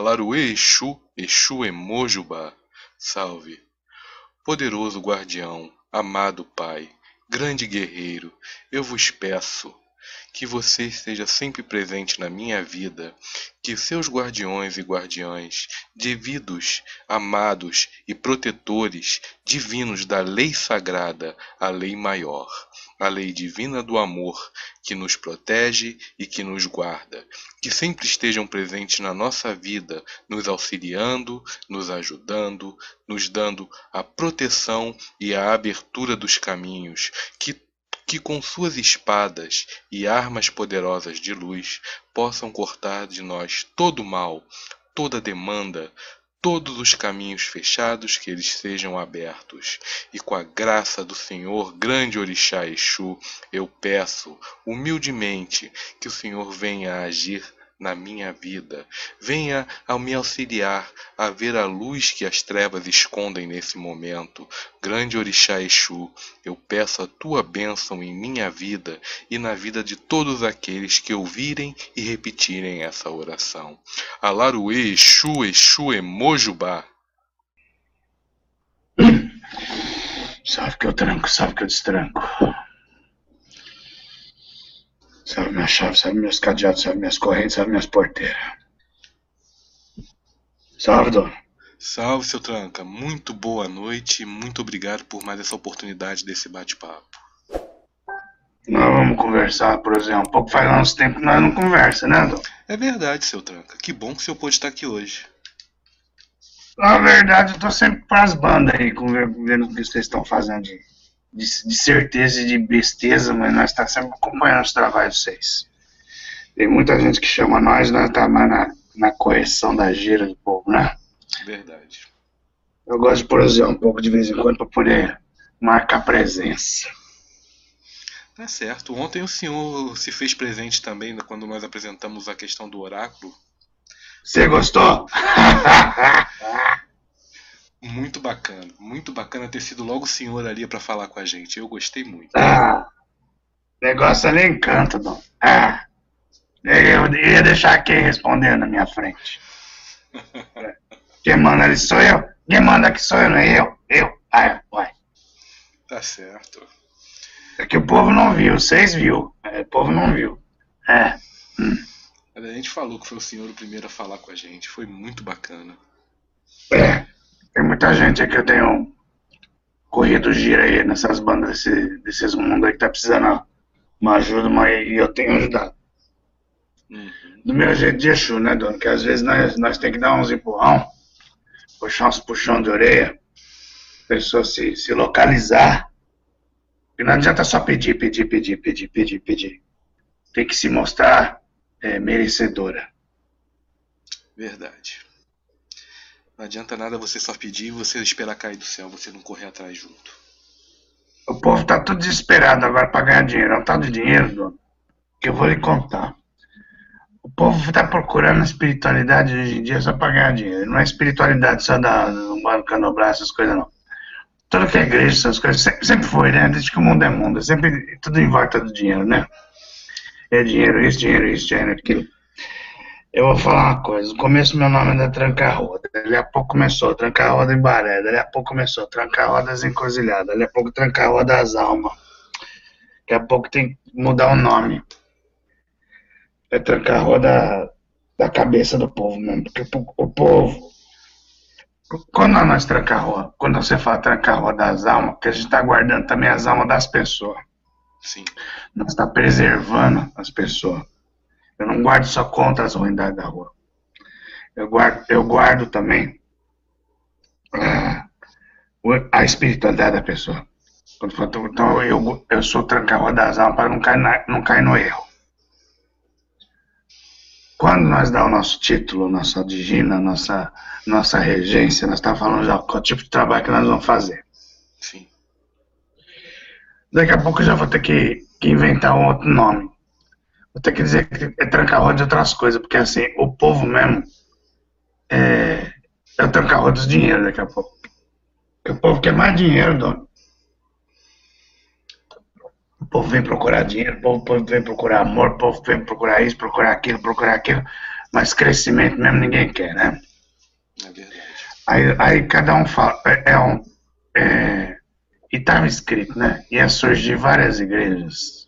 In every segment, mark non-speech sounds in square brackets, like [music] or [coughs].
Alaruê Exu, Exu Emojubá, salve. Poderoso guardião, amado Pai, grande guerreiro, eu vos peço que você esteja sempre presente na minha vida, que seus guardiões e guardiães, devidos, amados e protetores divinos da lei sagrada, a lei maior, a lei divina do amor, que nos protege e que nos guarda, que sempre estejam presentes na nossa vida, nos auxiliando, nos ajudando, nos dando a proteção e a abertura dos caminhos, que que com suas espadas e armas poderosas de luz possam cortar de nós todo o mal, toda demanda, todos os caminhos fechados que eles sejam abertos. E com a graça do Senhor, grande Orixá Exu, eu peço humildemente que o Senhor venha agir na minha vida. Venha ao me auxiliar a ver a luz que as trevas escondem nesse momento. Grande Orixá Exu, eu peço a tua bênção em minha vida e na vida de todos aqueles que ouvirem e repetirem essa oração. Alaruê Exu Exu Emojubá. Salve que eu tranco, salve que eu destranco. Salve minha chave, salve meus cadeados, salve minhas correntes, salve minhas porteiras. Salve, dona. Salve, seu Tranca. Muito boa noite e muito obrigado por mais essa oportunidade desse bate-papo. Nós vamos conversar, por exemplo. Um pouco faz uns tempos que nós não conversa, né, dona? É verdade, seu Tranca. Que bom que o senhor pôde estar aqui hoje. Na verdade, eu tô sempre pras bandas aí, vendo o que vocês estão fazendo de de, de certeza e de besteza, mas nós estamos tá sempre acompanhando os trabalhos de vocês. Tem muita gente que chama nós, nós estamos tá na, na correção da gira do povo, né? Verdade. Eu gosto de produzir um pouco de vez em quando para poder marcar presença. Tá certo. Ontem o senhor se fez presente também quando nós apresentamos a questão do oráculo. Você gostou? [laughs] Muito bacana, muito bacana ter sido logo o senhor ali para falar com a gente. Eu gostei muito. Ah, negócio ali encanta, Dom. Ah, eu ia deixar quem responder na minha frente. [laughs] Quem manda ali sou eu. Quem manda aqui sou eu, não é eu. Eu. Ah, uai. Tá certo. É que o povo não viu, vocês viu. É, o povo não viu. É. Hum. A gente falou que foi o senhor o primeiro a falar com a gente. Foi muito bacana. É. Tem muita gente aqui, eu tenho corrido gira aí nessas bandas desse, desses mundos aí que tá precisando uma ajuda, mas eu tenho ajudado. Uhum. Do meu jeito de Exu, né, dono? Que às vezes nós, nós tem que dar uns empurrão, puxar uns puxão de orelha, a pessoa se, se localizar. E não adianta só pedir, pedir, pedir, pedir, pedir, pedir. Tem que se mostrar é, merecedora. Verdade. Não adianta nada você só pedir e você esperar cair do céu, você não correr atrás junto. O povo tá tudo desesperado agora para ganhar dinheiro. É um tal de dinheiro, dono, que eu vou lhe contar. O povo tá procurando espiritualidade hoje em dia só para ganhar dinheiro. Não é espiritualidade só da, Mano Canobrar, essas coisas não. Tudo que é igreja, essas coisas, sempre, sempre foi, né? Desde que o mundo é mundo. Sempre tudo em volta do dinheiro, né? É dinheiro, isso, dinheiro, isso, dinheiro, aquilo. Eu vou falar uma coisa. No começo meu nome era Tranca-Roda. Dali a pouco começou Tranca-Roda em Baré. Dali a pouco começou Tranca-Rodas Encruzilhada. Dali a pouco Tranca-Rodas Alma. Daqui a pouco tem que mudar o nome. É Tranca-Roda da cabeça do povo mesmo. Porque o povo... Quando nós tranca-roda, quando você fala tranca-roda das almas, porque a gente está guardando também as almas das pessoas. Sim. Nós está preservando as pessoas. Eu não guardo só contra as ruindades da rua. Eu guardo, eu guardo também a, a espiritualidade da pessoa. Então eu, eu sou tranca das almas para não cair, na, não cair no erro. Quando nós dá o nosso título, nossa digina, nossa, nossa regência, nós estamos falando já qual tipo de trabalho que nós vamos fazer. Sim. Daqui a pouco eu já vou ter que, que inventar um outro nome. Vou ter que dizer que é tranca-roda de outras coisas, porque assim, o povo mesmo é, é o tranca-roda dos dinheiro daqui a pouco. Porque o povo quer mais dinheiro, dono. O povo vem procurar dinheiro, o povo, vem procurar amor, o povo vem procurar isso, procurar aquilo, procurar aquilo. Mas crescimento mesmo ninguém quer, né? É verdade. Aí, aí cada um fala. É, é um. É, e estava escrito, né? Ia surgir várias igrejas.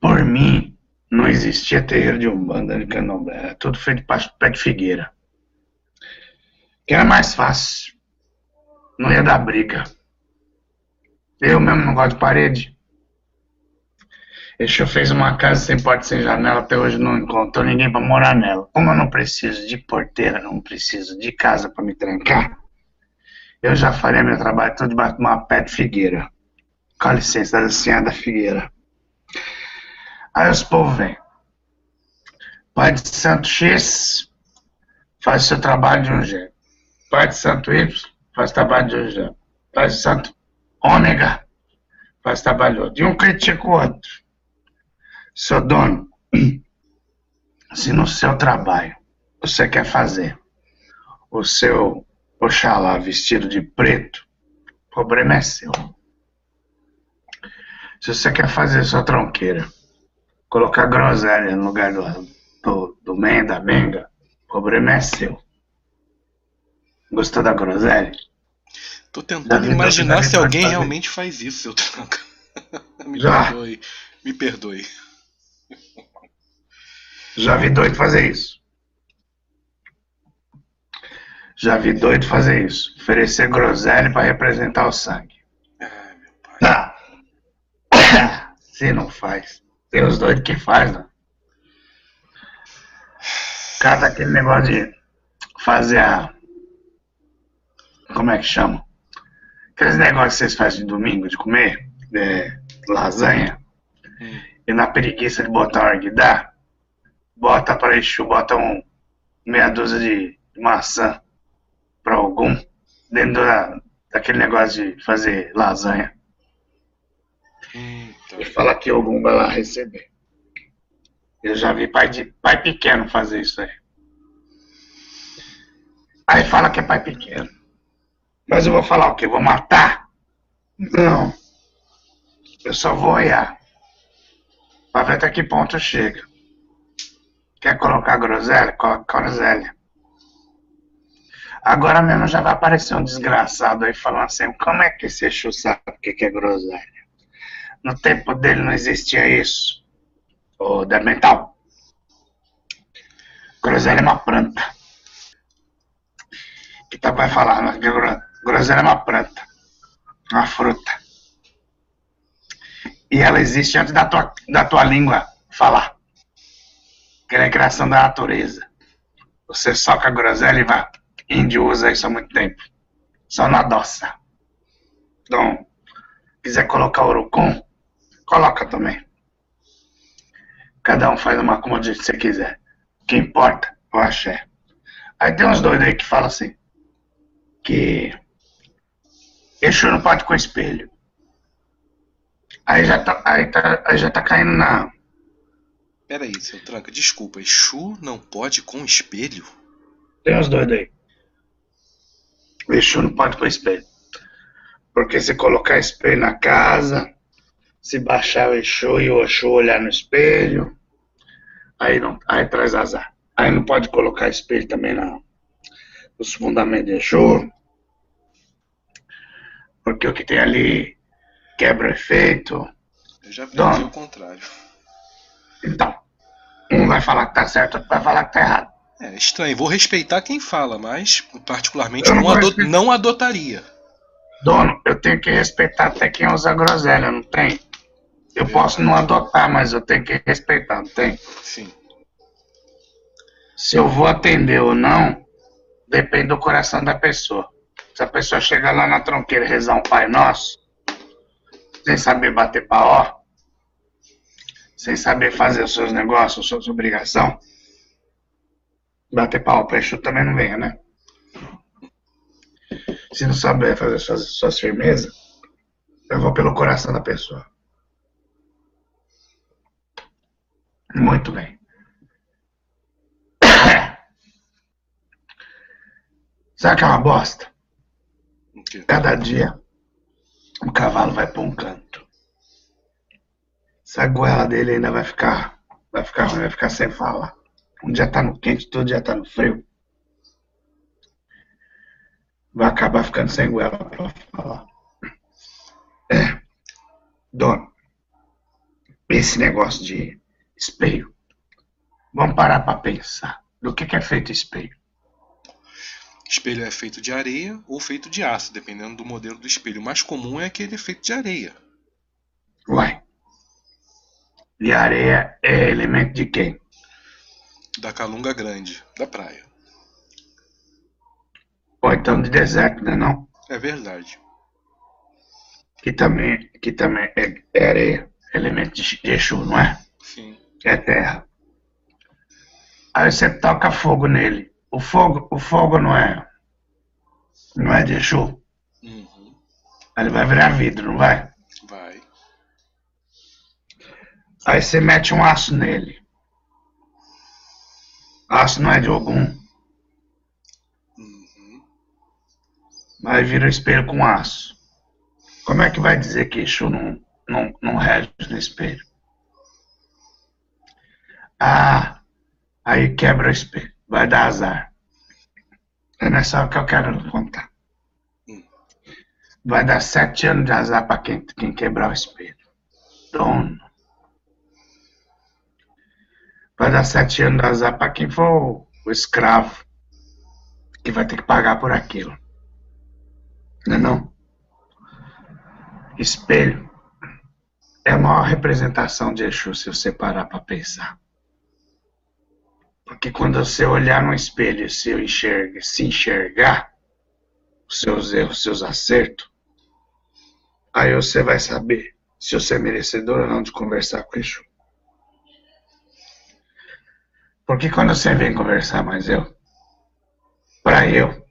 Por mim, não existia terreiro de Umbanda de Candomblé. Era tudo feito de pé de figueira. Que era mais fácil. Não ia dar briga. Eu mesmo não gosto de parede. Exu fez uma casa sem porta sem janela, até hoje não encontrou ninguém para morar nela. Como eu não preciso de porteira, não preciso de casa para me trancar, eu já faria meu trabalho todo debaixo de uma pé de figueira. Com licença, da senhora da figueira. Aí os povos vêm. Pai de Santo X faz seu trabalho de um jeito. Pai de Santo Y faz trabalho de um jeito. Pai de Santo Ômega faz trabalho de um critica o outro. Seu dono, [clears throat] se no seu trabalho você quer fazer o seu Oxalá vestido de preto, o problema é seu. Se você quer fazer sua tronqueira, colocar groselha no lugar do, do, do men, da benga, o problema é seu. Gostou da groselha? Tô tentando imaginar se alguém realmente faz isso, seu tranca. [laughs] Me Já. perdoe. Me perdoe. Já vi doido fazer isso. Já vi doido fazer isso. Oferecer groselha para representar o sangue. Ai, meu pai. Ah. [coughs] Se não faz. Tem os doidos que faz, né? Cada aquele negócio de fazer a. Como é que chama? Aqueles negócios que vocês fazem de domingo de comer, é, lasanha, hum. e na preguiça de botar um arguidá, bota para Exu, bota um meia dúzia de maçã para algum dentro da, daquele negócio de fazer lasanha. E fala que algum vai lá receber. Eu já vi pai, de, pai pequeno fazer isso aí. Aí fala que é pai pequeno. Mas eu vou falar o quê? Vou matar? Não. Eu só vou olhar. Pra ver até que ponto chega. Quer colocar groselha? Coloca groselha. Agora mesmo já vai aparecer um desgraçado aí falando assim, como é que esse Exu sabe o que é groselha? No tempo dele não existia isso. O mental. Groselha é uma planta. Que tá vai falar, né? groselha é uma planta. Uma fruta. E ela existe antes da tua, da tua língua falar. Que ela é criação da natureza. Você soca a groselha e vai Índio usa isso há muito tempo. Só na doça. Então, quiser colocar urucum, coloca também. Cada um faz uma como você quiser. O que importa o axé. Aí tem uns doidos aí que falam assim, que Exu não pode com espelho. Aí já tá, aí tá, aí já tá caindo na... Peraí, seu tranca, desculpa, Exu não pode com espelho? Tem uns doidos aí. Exu não pode com espelho. Porque se colocar espelho na casa, se baixar o Exu e o Exu olhar no espelho, aí, não, aí traz azar. Aí não pode colocar espelho também na, nos fundamentos de Exu. Porque o que tem ali quebra o efeito. Eu já vi então, o contrário. Então, um vai falar que tá certo, outro vai falar que tá errado. É estranho. Vou respeitar quem fala, mas particularmente não, não, adot não adotaria. Dono, eu tenho que respeitar até quem usa groselha, não tem? Eu posso não adotar, mas eu tenho que respeitar, não tem? Sim. Se eu vou atender ou não, depende do coração da pessoa. Se a pessoa chegar lá na tronqueira e rezar um Pai Nosso, sem saber bater ó, sem saber fazer os seus negócios, as suas obrigações, bater pau para Exu também não venha, né? Se não souber fazer suas, suas firmezas, eu vou pelo coração da pessoa. Muito bem. Sabe que é uma bosta? Cada dia o cavalo vai para um canto. Essa goela dele ainda vai ficar, vai ficar, vai ficar sem fala. Um dia tá no quente, todo dia tá no frio. Vai acabar ficando sem goela pra falar. É. Dono, esse negócio de espelho. Vamos parar para pensar. Do que, que é feito espelho? Espelho é feito de areia ou feito de aço, dependendo do modelo do espelho. O mais comum é aquele feito de areia. Uai. E areia é elemento de quem? Da calunga grande, da praia. Ou então de deserto, né não? É verdade. Que também, que também é, é areia, elemento de Exu, não é? Sim. É terra. Aí você toca fogo nele. O fogo, o fogo não é. Não é de Exu. Uhum. Ele vai virar vidro, não vai? Vai. Aí você mete um aço nele. Aço não é de algum. Uhum. Aí vira o espelho com aço. Como é que vai dizer que Exu não, não, não rege no espelho? Ah, aí quebra o espelho. Vai dar azar. É nessa hora que eu quero contar. Hum. Vai dar sete anos de azar para quem, quem quebrar o espelho. Dono. Vai dar sete anos de azar para quem for o, escravo. Que vai ter que pagar por aquilo. Não é não? Espelho é a maior representação de Exu se você parar para pensar. Porque quando você olhar no espelho e se enxerga, se enxergar os seus erros, os seus acertos, aí você vai saber se você é merecedor ou não de conversar com Exu. Porque quando você vem conversar mais eu, para eu,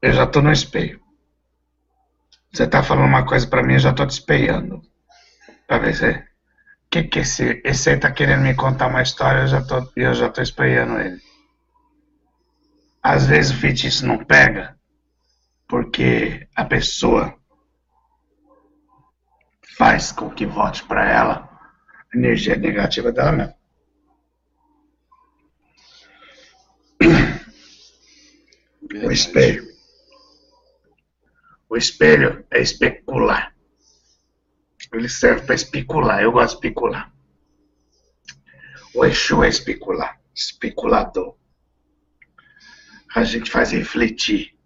eu já tô no espelho. Você tá falando uma coisa para mim, eu já tô te espelhando. Pra ver se que que esse, esse aí tá querendo me contar uma história, eu já tô, eu já tô espelhando ele. Às vezes o feitiço não pega, porque a pessoa faz com que volte para ela a energia negativa dela mesmo. O Verdade. espelho. O espelho é especular. Ele serve para especular. Eu gosto de especular. O Exu é especular. Especulador. A gente faz refletir.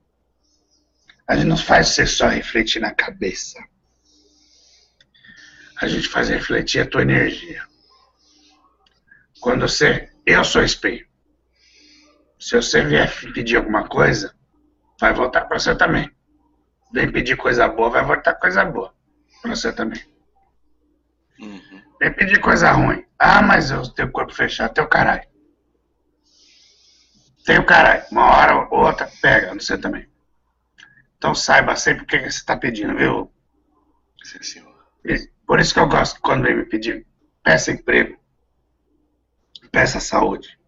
A gente não faz você só refletir na cabeça. A gente faz refletir a tua energia. Quando você. Eu sou espelho. Se você vier pedir alguma coisa, vai voltar para você também. Vem pedir coisa boa, vai voltar coisa boa para você também. Vem pedir coisa ruim. Ah, mas eu tenho corpo fechado, teu caralho. Tem o caralho. Uma hora ou outra pega, não sei também. Então saiba sempre o que você está pedindo, viu? Sim, senhor. Por isso que eu gosto quando vem me pedir. Peça emprego. Peça saúde.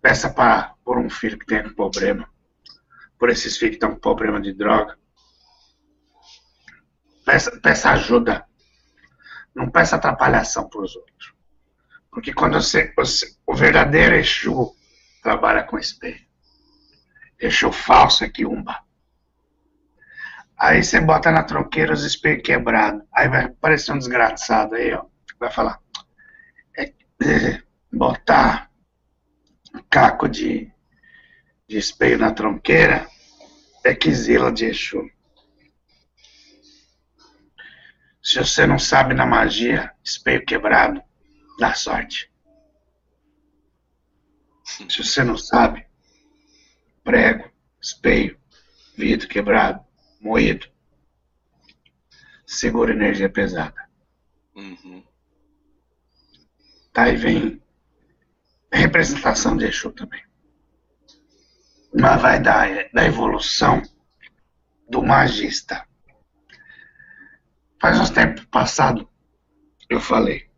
Peça para por um filho que tem problema. Por esses filhos que estão com problema de droga. Peça, peça ajuda. Não peça atrapalhação para os outros. Porque quando você, você- O verdadeiro Exu trabalha com espelho. Exu falso é quiumba. Aí você bota na tronqueira os espelhos quebrados. Aí vai aparecer um desgraçado aí, ó. Vai falar. É, é, botar um caco de, de espelho na tronqueira é quizila de Exu. Se você não sabe na magia, espelho quebrado, dá sorte. Se você não sabe, prego, espelho, vidro quebrado, moído, segura energia pesada. Uhum. Tá, aí vem representação de Exu também. Mas vai da, da evolução do magista. Faz uns tempos passado, eu falei,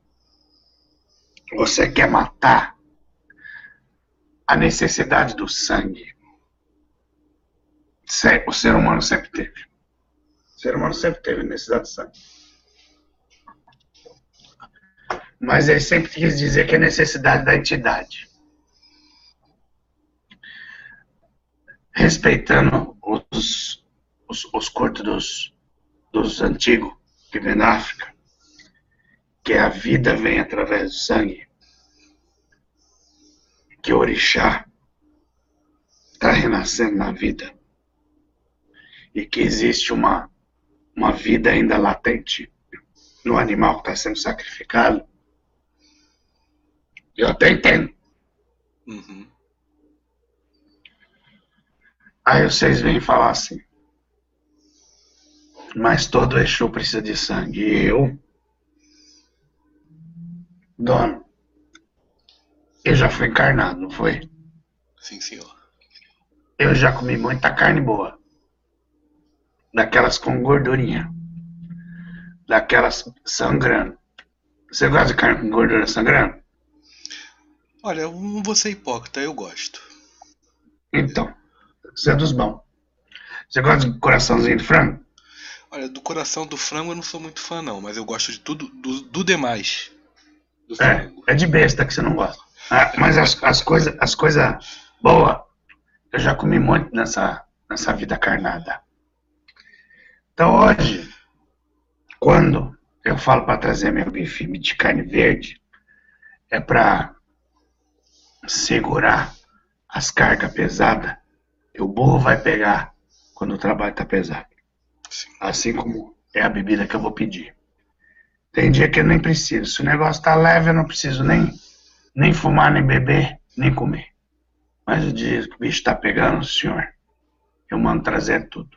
você quer matar a necessidade do sangue. O ser humano sempre teve. O ser humano sempre teve necessidade de sangue. Mas ele sempre quis dizer que é necessidade da entidade. Respeitando os, os, os cortes dos, dos antigos que vem na África, que a vida vem através do sangue, que o orixá está renascendo na vida e que existe uma, uma vida ainda latente no animal que está sendo sacrificado, eu até entendo. Uhum. Aí vocês vêm falar assim, mas todo Exu precisa de sangue. E eu, dono, eu já fui encarnado, não foi? Sim, senhor. Eu já comi muita carne boa. Daquelas com gordurinha. Daquelas sangrando. Você gosta de carne com gordura sangrando? Olha, eu não vou ser hipócrita, eu gosto. Então, você é dos bons. Você gosta de coraçãozinho de frango? Olha, do coração do frango eu não sou muito fã, não, mas eu gosto de tudo, do, do demais. Do é, é de besta que você não gosta. Ah, mas as, as coisas as coisa boas, eu já comi muito nessa, nessa vida carnada. Então hoje, quando eu falo para trazer meu bife de carne verde, é para segurar as cargas pesadas que o burro vai pegar quando o trabalho está pesado. Assim como é a bebida que eu vou pedir. Tem dia que eu nem preciso. Se o negócio está leve, eu não preciso nem, nem fumar, nem beber, nem comer. Mas o dia que o bicho está pegando, senhor, eu mando trazer tudo.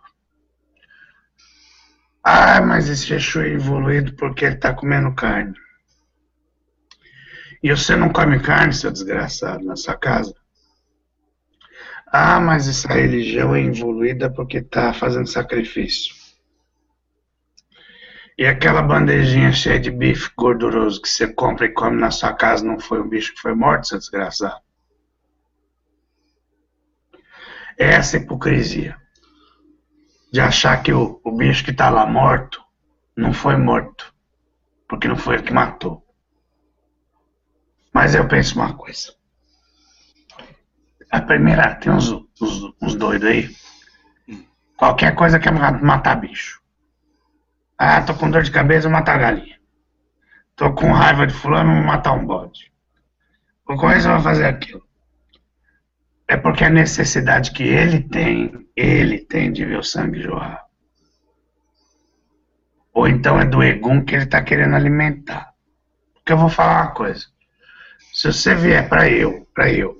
Ah, mas esse Exu é evoluído porque ele está comendo carne. E você não come carne, seu desgraçado, na sua casa? Ah, mas essa religião é evoluída porque está fazendo sacrifício. E aquela bandejinha cheia de bife gorduroso que você compra e come na sua casa não foi um bicho que foi morto, seu desgraçado? É essa hipocrisia. De achar que o, o bicho que está lá morto não foi morto. Porque não foi ele que matou. Mas eu penso uma coisa. A primeira, tem uns, uns, uns doidos aí. Qualquer coisa quer matar bicho. Ah, tô com dor de cabeça, vou matar a galinha. Tô com raiva de fulano, vou matar um bode. Ou com isso eu vou fazer aquilo. É porque a necessidade que ele tem, ele tem de ver o sangue jorrar. Ou então é do egum que ele está querendo alimentar. Porque eu vou falar uma coisa. Se você vier para eu, para eu,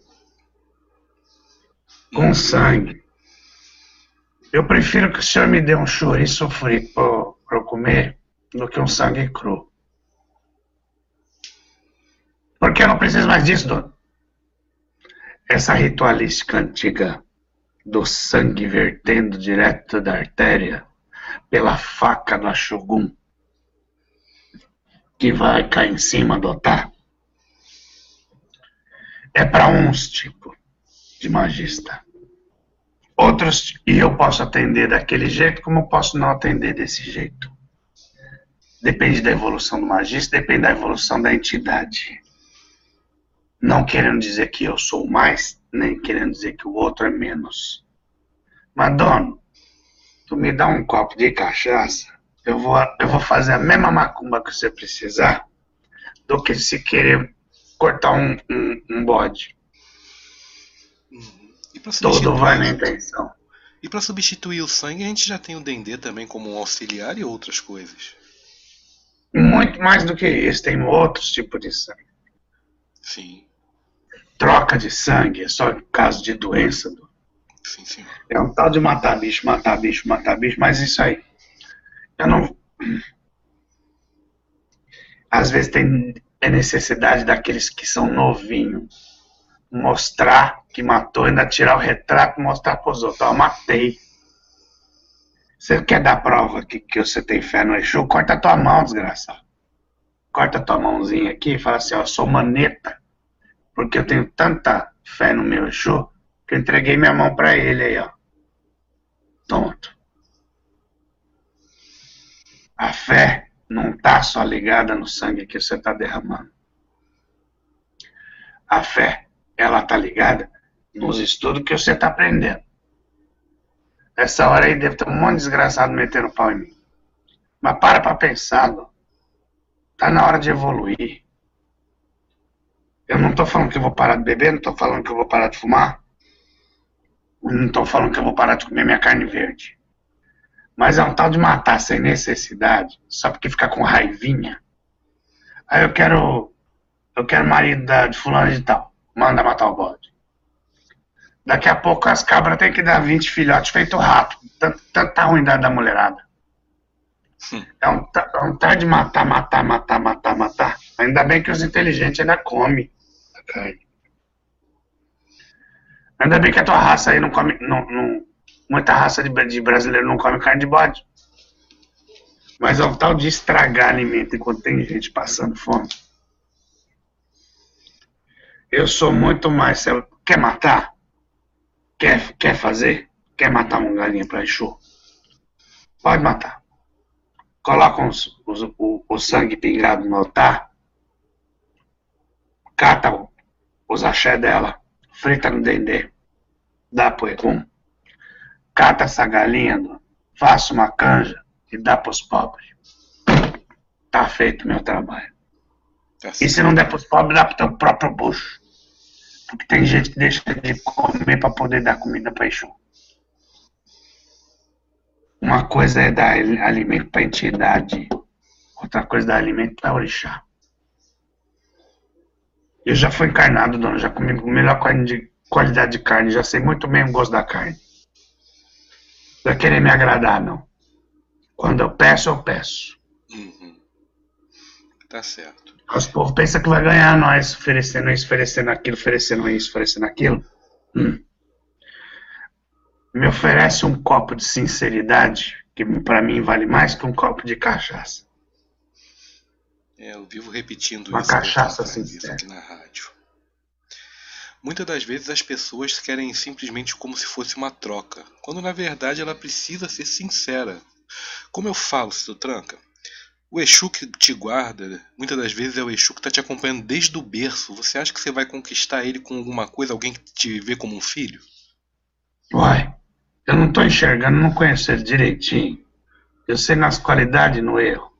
com sangue, eu prefiro que o senhor me dê um chouriço frito para comer do que um sangue cru. Porque eu não preciso mais disso, dono essa ritualística antiga do sangue vertendo direto da artéria pela faca do Ashogum que vai cair em cima do altar é para uns tipos de magista. Outros, e eu posso atender daquele jeito, como eu posso não atender desse jeito. Depende da evolução do magista, depende da evolução da entidade. Não querendo dizer que eu sou mais, nem querendo dizer que o outro é menos. Mas, dono, tu me dá um copo de cachaça, eu vou, eu vou fazer a mesma macumba que você precisar do que se querer cortar um, um, um bode. Uhum. Tudo vai na intenção. E para substituir o sangue, a gente já tem o Dendê também como um auxiliar e outras coisas. Muito mais do que isso, tem outros tipos de sangue. Sim troca de sangue, é só caso de doença. Sim, sim. É um tal de matar bicho, matar bicho, matar bicho, mas isso aí. Eu não. Às vezes tem é necessidade daqueles que são novinhos mostrar que matou, ainda tirar o retrato e mostrar para os outros. Eu matei. Você quer dar prova que, que você tem fé no Exu? Corta a tua mão, desgraçado. Corta a tua mãozinha aqui e fala assim: ó, eu sou maneta porque eu tenho tanta fé no meu Exu que eu entreguei minha mão para ele aí, ó. Tonto. A fé não está só ligada no sangue que você está derramando. A fé, ela está ligada nos estudos que você está aprendendo. Essa hora aí deve ter um monte de desgraçado metendo pau em mim. Mas para para pensar, tá na hora de evoluir. Eu não estou falando que eu vou parar de beber, não estou falando que eu vou parar de fumar. Não estou falando que eu vou parar de comer minha carne verde. Mas é um tal de matar sem necessidade, só porque ficar com raivinha. Aí eu quero. Eu quero marido da, de fulano de tal. Manda matar o bode. Daqui a pouco as cabras têm que dar 20 filhotes feito rato. Tanta ruindade da mulherada. Hum. É um, é um tal de matar, matar, matar, matar, matar. Ainda bem que os inteligentes ainda comem a carne. Ainda bem que a tua raça aí não come. Não, não, muita raça de, de brasileiro não come carne de bode. Mas é o tal de estragar alimento enquanto tem gente passando fome. Eu sou muito mais. Quer matar? Quer, quer fazer? Quer matar uma galinha para Exu? Pode matar. Coloca os, os, o, o, sangue pingado no altar. Cata os axé dela. Frita no dendê. Dá pro Egum cata essa galinha, faça uma canja e dá para os pobres. Tá feito meu trabalho. Tá e se não der para os pobres, dá para o teu próprio bucho. Porque tem gente que deixa de comer para poder dar comida para Exu. Uma coisa é dar alimento para entidade, outra coisa é dar alimento para orixá. Eu já fui encarnado, dona, já comi a melhor qualidade de carne, já sei muito bem o gosto da carne vai querer me agradar, não. Quando eu peço, eu peço. Uhum. Tá certo. Os povos pensam que vai ganhar nós oferecendo isso, oferecendo aquilo, oferecendo isso, oferecendo aquilo. Hum. Me oferece um copo de sinceridade, que para mim vale mais que um copo de cachaça. É, eu vivo repetindo Uma isso, cachaça sincera. aqui na rádio. Muitas das vezes as pessoas querem simplesmente como se fosse uma troca, quando na verdade ela precisa ser sincera. Como eu falo, Cito Tranca, o Exu que te guarda, muitas das vezes é o Exu que está te acompanhando desde o berço. Você acha que você vai conquistar ele com alguma coisa, alguém que te vê como um filho? Uai, eu não estou enxergando, não conheço ele direitinho. Eu sei nas qualidades e no erro.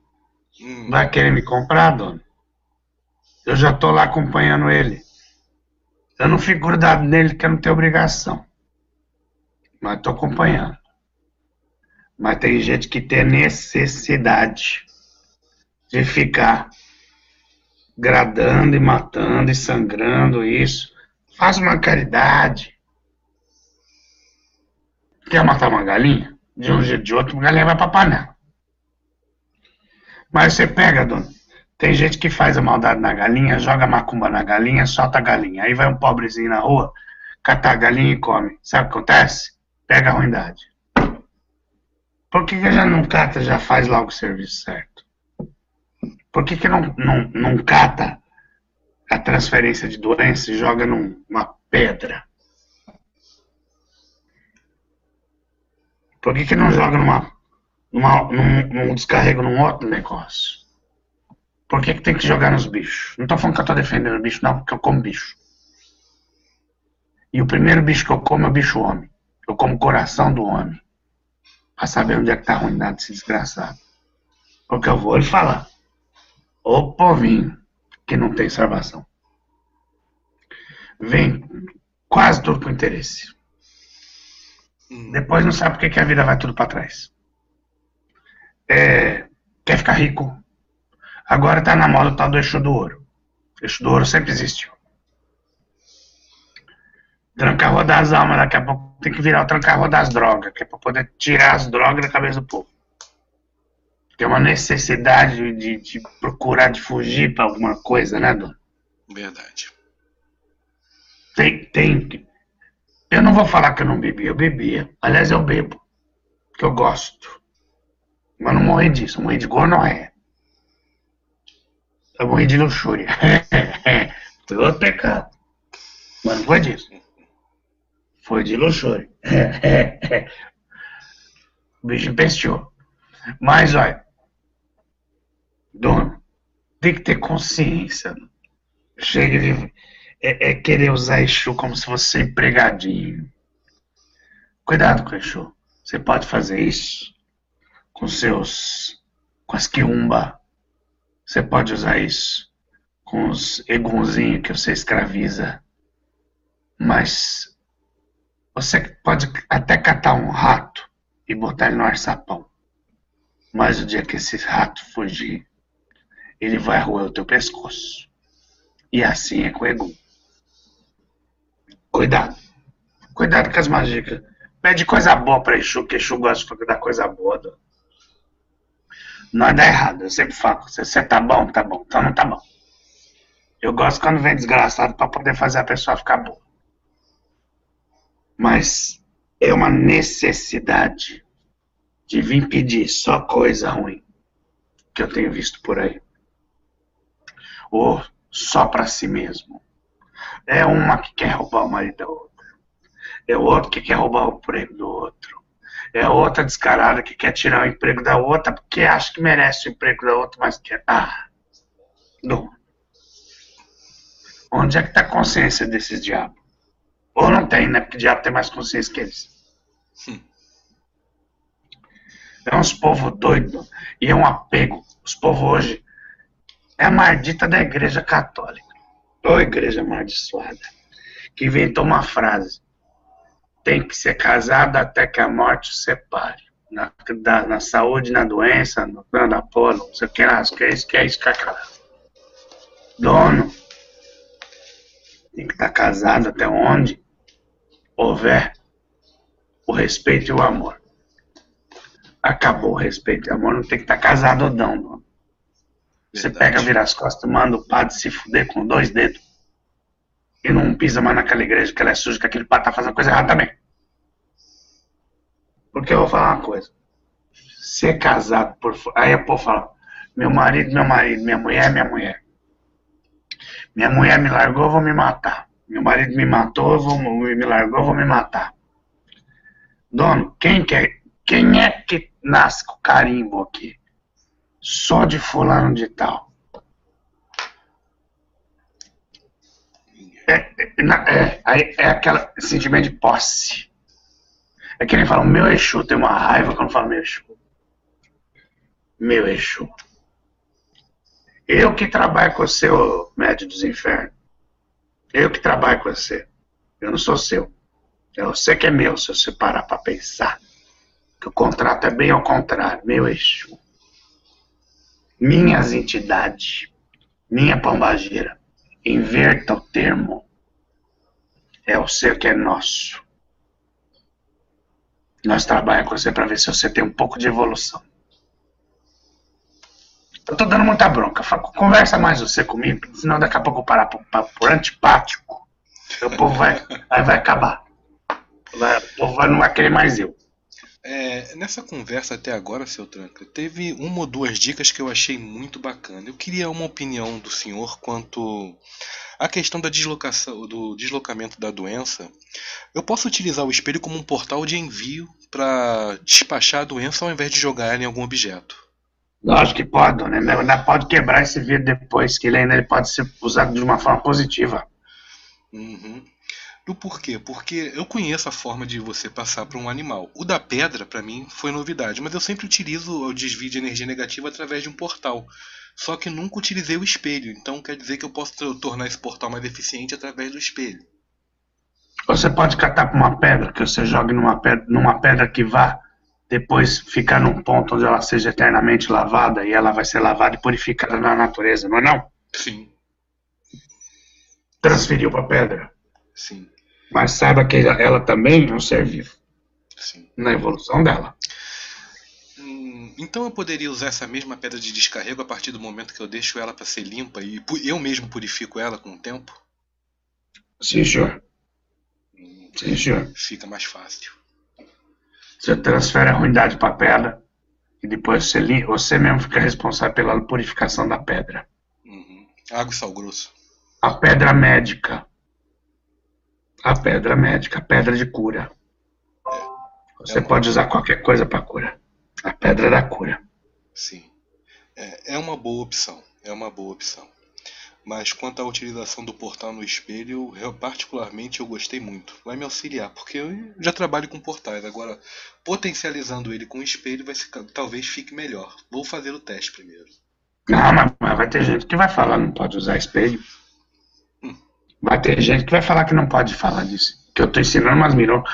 Hum. Vai querer me comprar, dona? Eu já estou lá acompanhando ele. Eu não fico grudado nele porque eu não tenho obrigação. Mas estou acompanhando. Mas tem gente que tem necessidade de ficar gradando e matando e sangrando isso. Faz uma caridade. Quer matar uma galinha? De um jeito de outro, a galinha vai pra panela. Mas você pega, dona, tem gente que faz a maldade na galinha, joga macumba na galinha, solta a galinha. Aí vai um pobrezinho na rua, cata a galinha e come. Sabe o que acontece? Pega a ruindade. Por que, que já não cata, já faz logo o serviço certo? Por que, que não, não, não cata a transferência de doença e joga numa pedra? Por que, que não joga numa, numa, num, num descarrego num outro negócio? Por que, que tem que jogar nos bichos? Não estou falando que eu estou defendendo o bicho, não, porque eu como bicho. E o primeiro bicho que eu como é o bicho homem. Eu como o coração do homem. Pra saber onde é que tá a ruindade desse desgraçado. Porque eu vou lhe falar. O povinho que não tem salvação. Vem quase tudo por interesse. Hum. Depois não sabe por que a vida vai tudo para trás. É, quer ficar rico, Agora está na moda o tal do eixo do ouro. O eixo do ouro sempre existiu. Trancar das almas, daqui a pouco tem que virar o trancar das drogas, que é para poder tirar as drogas da cabeça do povo. Tem uma necessidade de, de procurar, de fugir para alguma coisa, né, dona? Verdade. Tem, tem. Eu não vou falar que eu não bebia, eu bebia. Aliás, eu bebo, que eu gosto. Mas não morri disso, morri de gonorreia. Eu morri de luxúria. [laughs] foi outro pecado. Mas não foi disso. Foi de luxúria. [laughs] o bicho empesteou. Mas, olha, Dono, tem que ter consciência. Chega de. É, é querer usar Exu como se fosse empregadinho. Cuidado com Exu. Você pode fazer isso com seus. com as quiumba. Você pode usar isso com os egunzinhos que você escraviza. Mas você pode até catar um rato e botar ele no arçapão. Mas o dia que esse rato fugir, ele vai roer o teu pescoço. E assim é com o Egum. Cuidado. Cuidado com as magias. Pede coisa boa pra Exu, que Exu gosta de dar coisa boa. Do... Não dá errado, eu sempre falo. Se você tá bom, tá bom. Então não tá bom. Eu gosto quando vem desgraçado para poder fazer a pessoa ficar boa. Mas é uma necessidade de vir pedir só coisa ruim que eu tenho visto por aí. Ou só para si mesmo. É uma que quer roubar o marido da outra. É outro que quer roubar o emprego do outro. É outra descarada que quer tirar o emprego da outra porque acha que merece o emprego da outra, mas quer. Ah, não. Onde é que está a consciência desses diabos? Ou não tem, né? Porque o diabo tem mais consciência que eles. Hum. É uns povo doido e é um apego. Os povos hoje é a maldita da igreja católica. Ou igreja amaldiçoada. Que inventou uma frase. Tem que ser casado até que a morte o separe. Na, da, na saúde, na doença, no plano da porra, não sei o que, não que é isso, que é isso, é Dono. Tem que estar casado até onde houver o respeito e o amor. Acabou o respeito e o amor, não tem que estar casado ou não. Dono. Você pega, vira as costas, manda o padre se fuder com dois dedos. E não pisa mais naquela igreja que ela é suja, que aquele padre tá fazendo coisa errada também. Porque eu vou falar uma coisa. Ser casado por. Aí a povo fala: meu marido, meu marido, minha mulher, minha mulher. Minha mulher me largou, eu vou me matar. Meu marido me matou, eu vou, me largou, eu vou me matar. Dono, quem, quer, quem é que nasce com carimbo aqui? Só de fulano de tal. É, é, é, é aquele sentimento de posse. É que nem fala, meu Exu, tem uma raiva quando fala meu Exu. Meu Exu. Eu que trabalho com você, ô médio dos infernos. Eu que trabalho com você. Eu não sou seu. É você que é meu, se você parar para pensar. Que o contrato é bem ao contrário. Meu Exu minhas entidades, minha pombageira, inverta o termo. É o ser que é nosso. Nós trabalhamos com você para ver se você tem um pouco de evolução. Eu tô dando muita bronca. Conversa mais você comigo, senão daqui a pouco eu parar por, por antipático. O povo vai, vai, vai acabar. O povo vai, não vai querer mais eu. É, nessa conversa até agora, seu Tranca, teve uma ou duas dicas que eu achei muito bacana. Eu queria uma opinião do senhor quanto à questão da deslocação, do deslocamento da doença. Eu posso utilizar o espelho como um portal de envio para despachar a doença ao invés de jogar ela em algum objeto? Lógico que pode, né? Ainda pode quebrar esse vidro depois, que ele ainda pode ser usado de uma forma positiva. Uhum. Do porquê? Porque eu conheço a forma de você passar para um animal. O da pedra, para mim, foi novidade, mas eu sempre utilizo o desvio de energia negativa através de um portal. Só que nunca utilizei o espelho, então quer dizer que eu posso tornar esse portal mais eficiente através do espelho. Você pode catar para uma pedra, que você jogue numa pedra, numa pedra que vá depois ficar num ponto onde ela seja eternamente lavada e ela vai ser lavada e purificada na natureza, não é não? Sim. Transferiu para pedra. Sim. Mas saiba que ela também é um ser vivo. Sim. Na evolução dela. Hum, então eu poderia usar essa mesma pedra de descarrego a partir do momento que eu deixo ela para ser limpa e eu mesmo purifico ela com o tempo? Sim, senhor. Hum, Sim, senhor. Fica mais fácil. Você transfere a ruindade para a pedra e depois você, você mesmo fica responsável pela purificação da pedra. Uhum. Água e sal grosso. A pedra médica a pedra médica, a pedra de cura. Você pode usar qualquer coisa para cura. A pedra da cura. Sim. É, é uma boa opção. É uma boa opção. Mas quanto à utilização do portal no espelho, eu, particularmente eu gostei muito. Vai me auxiliar, porque eu já trabalho com portais. Agora, potencializando ele com o espelho, vai ficar, talvez fique melhor. Vou fazer o teste primeiro. Não, mas, mas vai ter gente que vai falar não pode usar espelho. Vai ter gente que vai falar que não pode falar disso. Que eu tô ensinando umas mirou.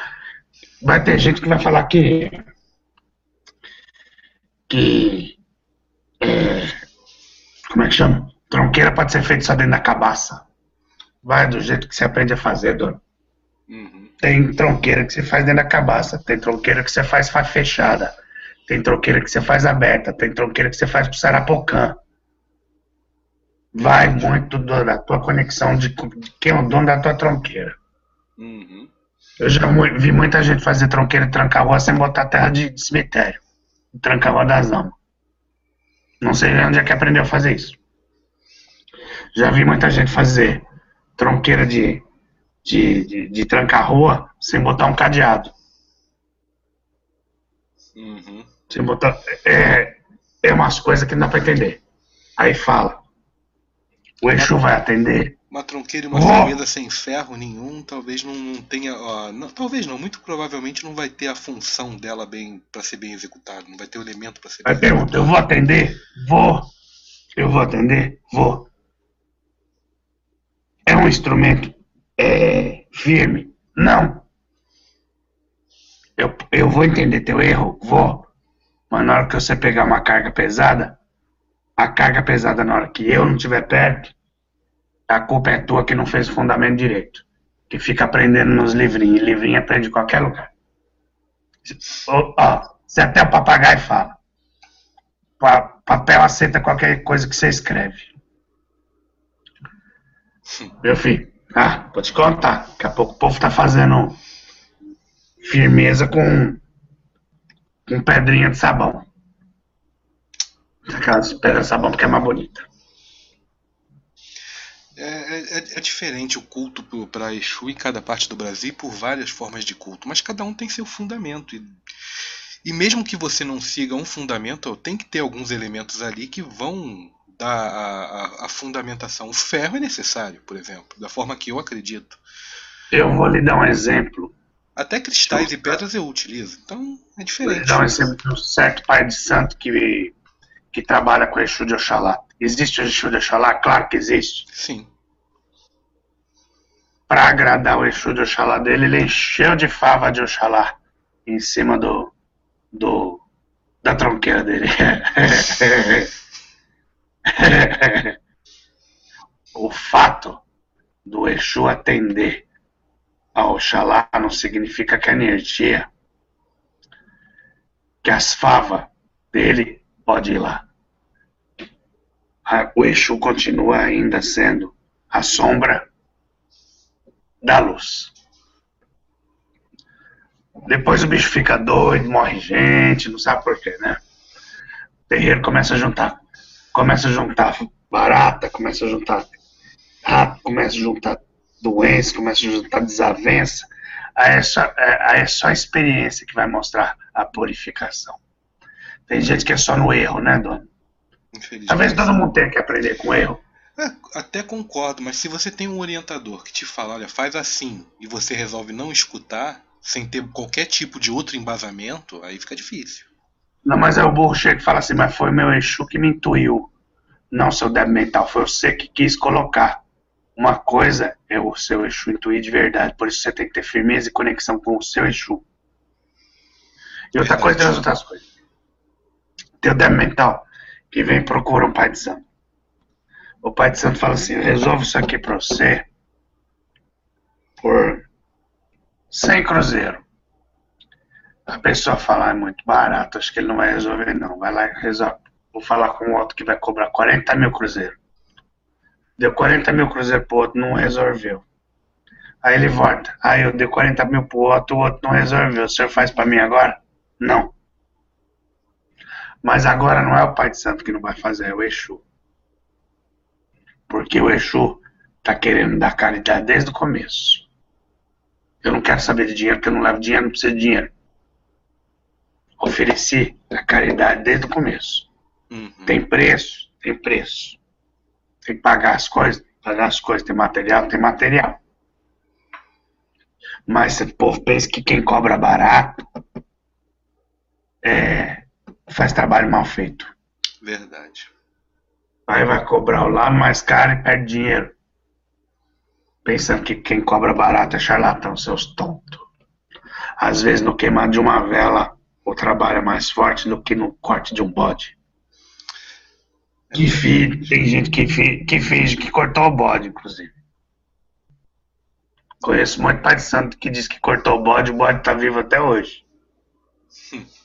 Vai ter gente que vai falar que. Que. É, como é que chama? Tronqueira pode ser feita só dentro da cabaça. Vai do jeito que você aprende a fazer, dono. Uhum. Tem tronqueira que você faz dentro da cabaça, tem tronqueira que você faz fechada, tem tronqueira que você faz aberta, tem tronqueira que você faz com sarapocã. Vai muito do, da tua conexão de, de, quem é o dono da tua tronqueira. Uhum. Eu já vi muita gente fazer tronqueira e trancar rua sem botar terra de, de cemitério. Trancar rua das almas. Não sei onde é que aprendeu a fazer isso. Já vi muita gente fazer tronqueira de, de, de, de trancar rua sem botar um cadeado. Uhum. Sem botar. É, é umas coisas que não dá pra entender. Aí fala. O Exu vai atender. Uma tronqueira e uma oh. sem ferro nenhum, talvez não, não tenha. Ó, não, talvez não, muito provavelmente não vai ter a função dela bem para ser bem executada, não vai ter o elemento para ser Aí pergunta, eu vou atender? Vou. Eu vou atender? Vou é um instrumento é, firme? Não. Eu, eu vou entender teu erro? Vou. Mas na hora que você pegar uma carga pesada, a carga pesada na hora que eu não estiver perto, a culpa é tua que não fez o fundamento direito. Que fica aprendendo nos livrinhos. Livrinho aprende em qualquer lugar. Ó, até o papagaio fala. Pa papel aceita qualquer coisa que você escreve. Meu filho, ah, vou te contar. Daqui a pouco o povo tá fazendo firmeza com, com pedrinha de sabão. Aquelas pedras de sabão porque é mais bonita. É, é, é diferente o culto para Exu em cada parte do Brasil por várias formas de culto, mas cada um tem seu fundamento. E, e mesmo que você não siga um fundamento, tem que ter alguns elementos ali que vão dar a, a, a, fundamentação. O ferro é necessário, por exemplo, da forma que eu acredito. Eu vou lhe dar um exemplo. Até cristais e pedras eu utilizo, então é diferente. Vou lhe dar um exemplo de um certo pai de santo que, que trabalha com o Exu de Oxalá. Existe o Exu de Oxalá? Claro que existe. Sim. Para agradar o Exu de Oxalá dele, ele encheu de fava de Oxalá em cima do, do da tronqueira dele. [laughs] o fato do Exu atender ao Oxalá não significa que a energia, que as favas dele pode ir lá. O Exu continua ainda sendo a sombra da luz. Depois o bicho fica doido, morre gente, não sabe por quê, né? O terreiro começa a juntar começa a juntar barata, começa a juntar rato, começa a juntar doença, começa a juntar desavença, aí é só, é, é só a experiência que vai mostrar a purificação. Tem gente que é só no erro, né, dona? Talvez todo mundo tenha que aprender com erro. [laughs] Até concordo, mas se você tem um orientador que te fala, olha, faz assim, e você resolve não escutar, sem ter qualquer tipo de outro embasamento, aí fica difícil. Não, mas é o burro chega e fala assim, mas foi meu Exu que me intuiu. Não, seu débil mental, foi você que quis colocar. Uma coisa é o seu Exu intuir de verdade, por isso você tem que ter firmeza e conexão com o seu Exu. E outra coisa tem as outras coisas. Teu débil mental, que vem procura um pai de santo. O pai de santo fala assim, resolve isso aqui pra você por 100 cruzeiro. A pessoa fala, ah, é muito barato, acho que ele não vai resolver, não. Vai lá e resolve. Vou falar com o outro que vai cobrar 40 mil cruzeiros. Deu 40 mil cruzeiros pro outro, não resolveu. Aí ele volta. Aí eu dei 40 mil pro outro, o outro não resolveu. O senhor faz para mim agora? Não. Mas agora não é o Pai de Santo que não vai fazer, é o Exu. Porque o Exu tá querendo dar caridade desde o começo. Eu não quero saber de dinheiro, porque eu não levo dinheiro, não preciso de dinheiro ofereci a caridade desde o começo. Uhum. Tem preço? Tem preço. Tem que pagar as coisas? Pagar as coisas. Tem material? Tem material. Mas o povo pensa que quem cobra barato é, faz trabalho mal feito. Verdade. Aí vai cobrar o lado mais caro e perde dinheiro. Pensando que quem cobra barato é charlatão, seus tontos. Às vezes no queimar de uma vela o trabalho é mais forte do que no corte de um bode. Que fi, tem gente que, fi, que finge que cortou o bode, inclusive. Conheço muito pai de santo que diz que cortou o bode, o bode tá vivo até hoje. [laughs]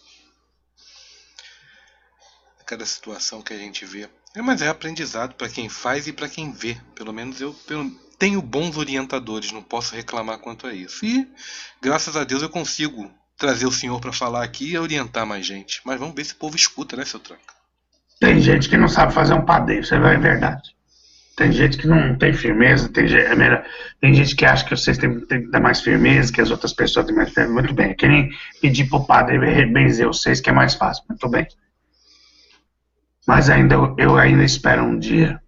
Cada situação que a gente vê. É, mas é aprendizado para quem faz e para quem vê. Pelo menos eu pelo, tenho bons orientadores, não posso reclamar quanto a isso. E graças a Deus eu consigo trazer o senhor para falar aqui e orientar mais gente. Mas vamos ver se o povo escuta, né, seu tranca? Tem gente que não sabe fazer um padeiro, isso é verdade. Tem gente que não tem firmeza, tem, é tem gente que acha que vocês têm, têm que dar mais firmeza, que as outras pessoas têm mais firmeza. Muito bem, é que nem pedir pro padre benzer vocês, que é mais fácil. Muito bem. Mas ainda eu ainda espero um dia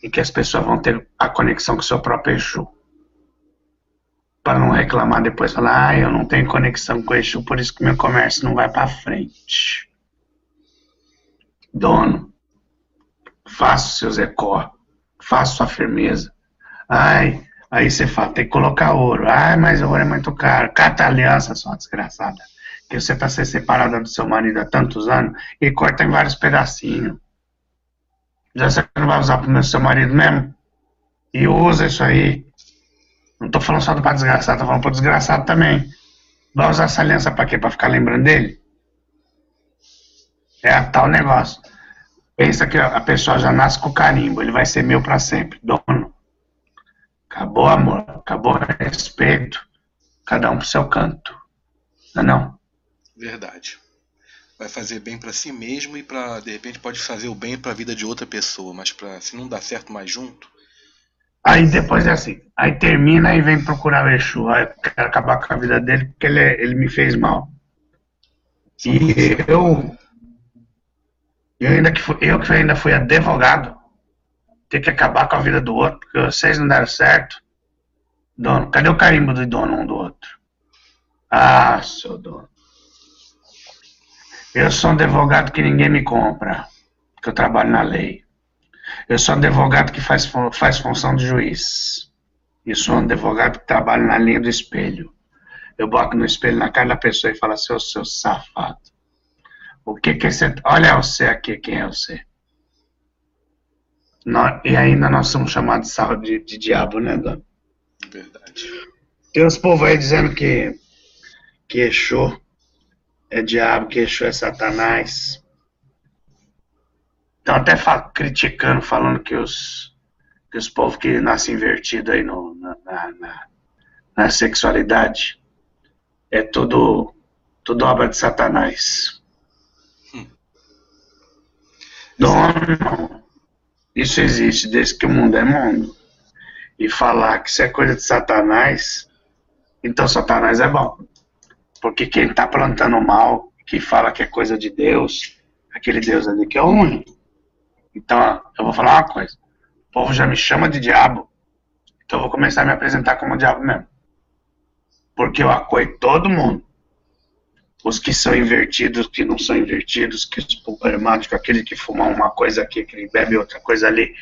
em que as pessoas vão ter a conexão com o seu próprio Exu. Para não reclamar depois, falar, ah, eu não tenho conexão com o Exu, por isso que meu comércio não vai para frente. Dono, faça os seus ecó, faça sua firmeza. Ai, aí você fala, tem que colocar ouro. Ai, mas o ouro é muito caro. Cata aliança, sua desgraçada. Que você está se separada do seu marido há tantos anos e corta em vários pedacinhos. Já você não vai usar pro seu marido mesmo? E usa isso aí. Não tô falando só do para desgraçado, tô falando pro desgraçado também. Vai usar essa aliança pra quê? Pra ficar lembrando dele? É tal negócio. Pensa que a pessoa já nasce com carimbo, ele vai ser meu para sempre, dono. Acabou amor, acabou respeito. Cada um pro seu canto. Não é não? Verdade vai fazer bem para si mesmo e para de repente pode fazer o bem para a vida de outra pessoa, mas para se não dá certo mais junto. Aí depois é assim, aí termina e vem procurar o Exu, aí eu quero acabar com a vida dele porque ele, ele me fez mal. E eu, eu ainda que fui, eu que ainda fui advogado, ter que acabar com a vida do outro, porque vocês não deram certo. Dono, cadê o carimbo do dono um do outro? Ah, seu dono. Eu sou um advogado que ninguém me compra, que eu trabalho na lei. Eu sou um advogado que faz, faz função de juiz. Eu sou um advogado que trabalha na linha do espelho. Eu boto no espelho na cara da pessoa e falo, seu, seu safado. O que que você... Olha você aqui, quem é você? Nós, e ainda nós somos chamados de, de, de diabo, né, dona? Verdade. Tem uns povos aí dizendo que, que é diabo, que Exu é Satanás. Estão até criticando, falando que os, que os povos que nascem invertidos aí no, na, na, na, sexualidade é tudo, tudo obra de Satanás. Hum. Dono, isso existe desde que o mundo é mundo. E falar que isso é coisa de Satanás, então Satanás é bom. Porque quem está plantando mal, que fala que é coisa de Deus, aquele Deus ali que é o único. Então, eu vou falar uma coisa. O povo já me chama de diabo. Então eu vou começar a me apresentar como diabo mesmo. Porque eu acolho todo mundo. Os que são invertidos, os que não são invertidos, que os problemáticos, aquele que fuma uma coisa aqui, aquele que bebe outra coisa ali.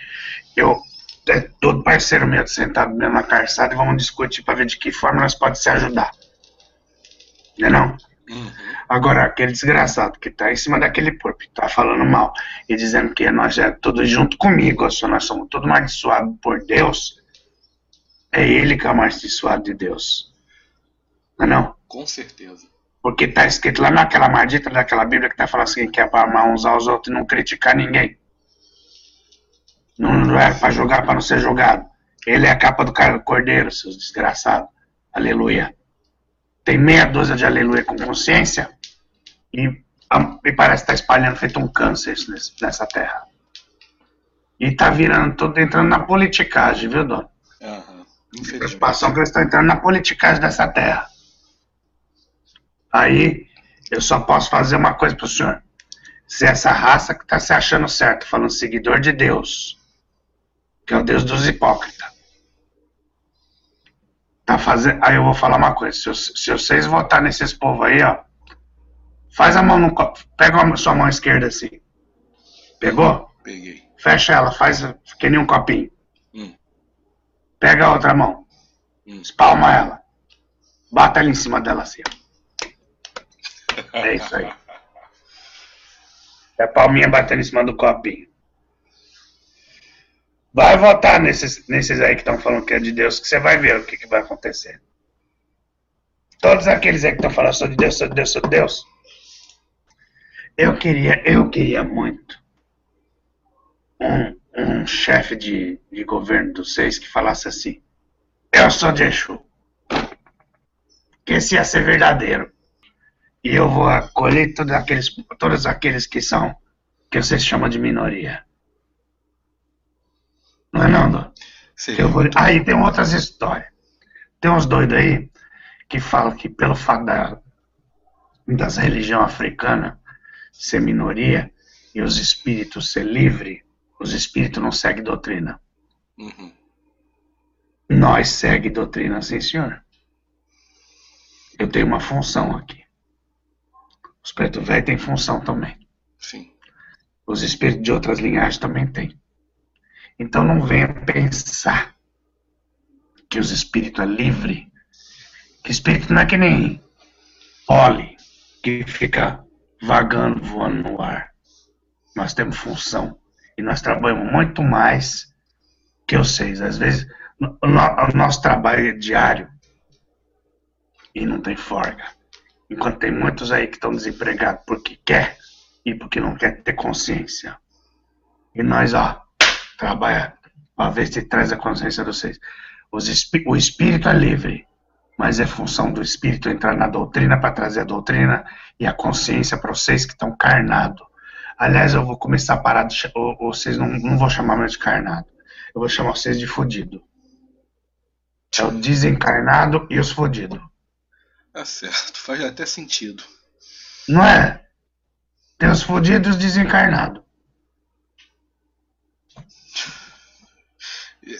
Eu, é todo parceiro meu sentado mesmo na calçada e vamos discutir para ver de que forma nós podemos se ajudar. Não é não? Uhum. Agora, aquele desgraçado que tá em cima daquele porco, tá falando mal e dizendo que nós é tudo junto comigo, só nós somos tudo amaldiçoados por Deus, é ele que é amaldiçoado de Deus. Não é não? Com certeza. Porque tá escrito lá naquela maldita daquela Bíblia que tá falando assim, que é para amar uns aos outros e não criticar ninguém. Não, não é para jogar, para não ser jogado. Ele é a capa do cordeiro, seus desgraçados. Aleluia tem meia dúzia de aleluia com consciência e, e parece estar tá espalhando feito um câncer nessa terra. E está virando tudo, entrando na politicagem, viu, Dona? Uhum. Preocupação que eles estão entrando na politicagem dessa terra. Aí, eu só posso fazer uma coisa para o senhor. Se essa raça que tá se achando certo, falando seguidor de Deus, que é o Deus dos hipócritas, tá fazendo. Aí eu vou falar uma coisa: se, se vocês votarem nesses povos aí, ó, faz a mão no copo, pega a sua mão esquerda assim. Pegou? Peguei. Fecha ela, faz que nem um copinho. Hum. Pega a outra mão, Hum. espalma ela, bata ela em cima dela assim. ó. É isso aí. [laughs] É a palminha batendo em cima do copinho. Vai votar nesses, nesses aí que estão falando que é de Deus, que você vai ver o que, que vai acontecer. Todos aqueles aí que estão falando sou de Deus, sou de Deus, sou de Deus. Eu queria, eu queria muito um, um chefe de, de governo dos seis que falasse assim: Eu sou de Exu. Que esse ia ser verdadeiro. E eu vou acolher todos aqueles, todos aqueles que são, que vocês chamam de minoria. Não é não? Seria vou... muito- Aí tem outras histórias. Tem uns doidos aí que falam que pelo fato da, das religiões africanas ser minoria e os espíritos ser livre, os espíritos não seguem doutrina. Uhum. Nós segue doutrina, sim, senhor. Eu tenho uma função aqui. Os preto velho têm função também. Sim. Os espíritos de outras linhagens também têm. Então não venha pensar que os espíritos é livre. Que espírito não é que nem pole, que fica vagando, voando no ar. Nós temos função. E nós trabalhamos muito mais que vocês. Às vezes, o no- o nosso trabalho é diário e não tem folga. Enquanto tem muitos aí que estão desempregados porque quer e porque não quer ter consciência. E nós, ó, trabalha para ver se traz a consciência de vocês. Os espí- o espírito é livre, mas é função do espírito entrar na doutrina para trazer a doutrina e a consciência para vocês que estão carnados. Aliás, eu vou começar a parar de. ou- ou Vocês não, não vou chamar mais de carnado. Eu vou chamar vocês de fudido. É o desencarnado e os fudidos. Tá certo. Faz até sentido. Não é? Tem os fudidos e os desencarnados. É,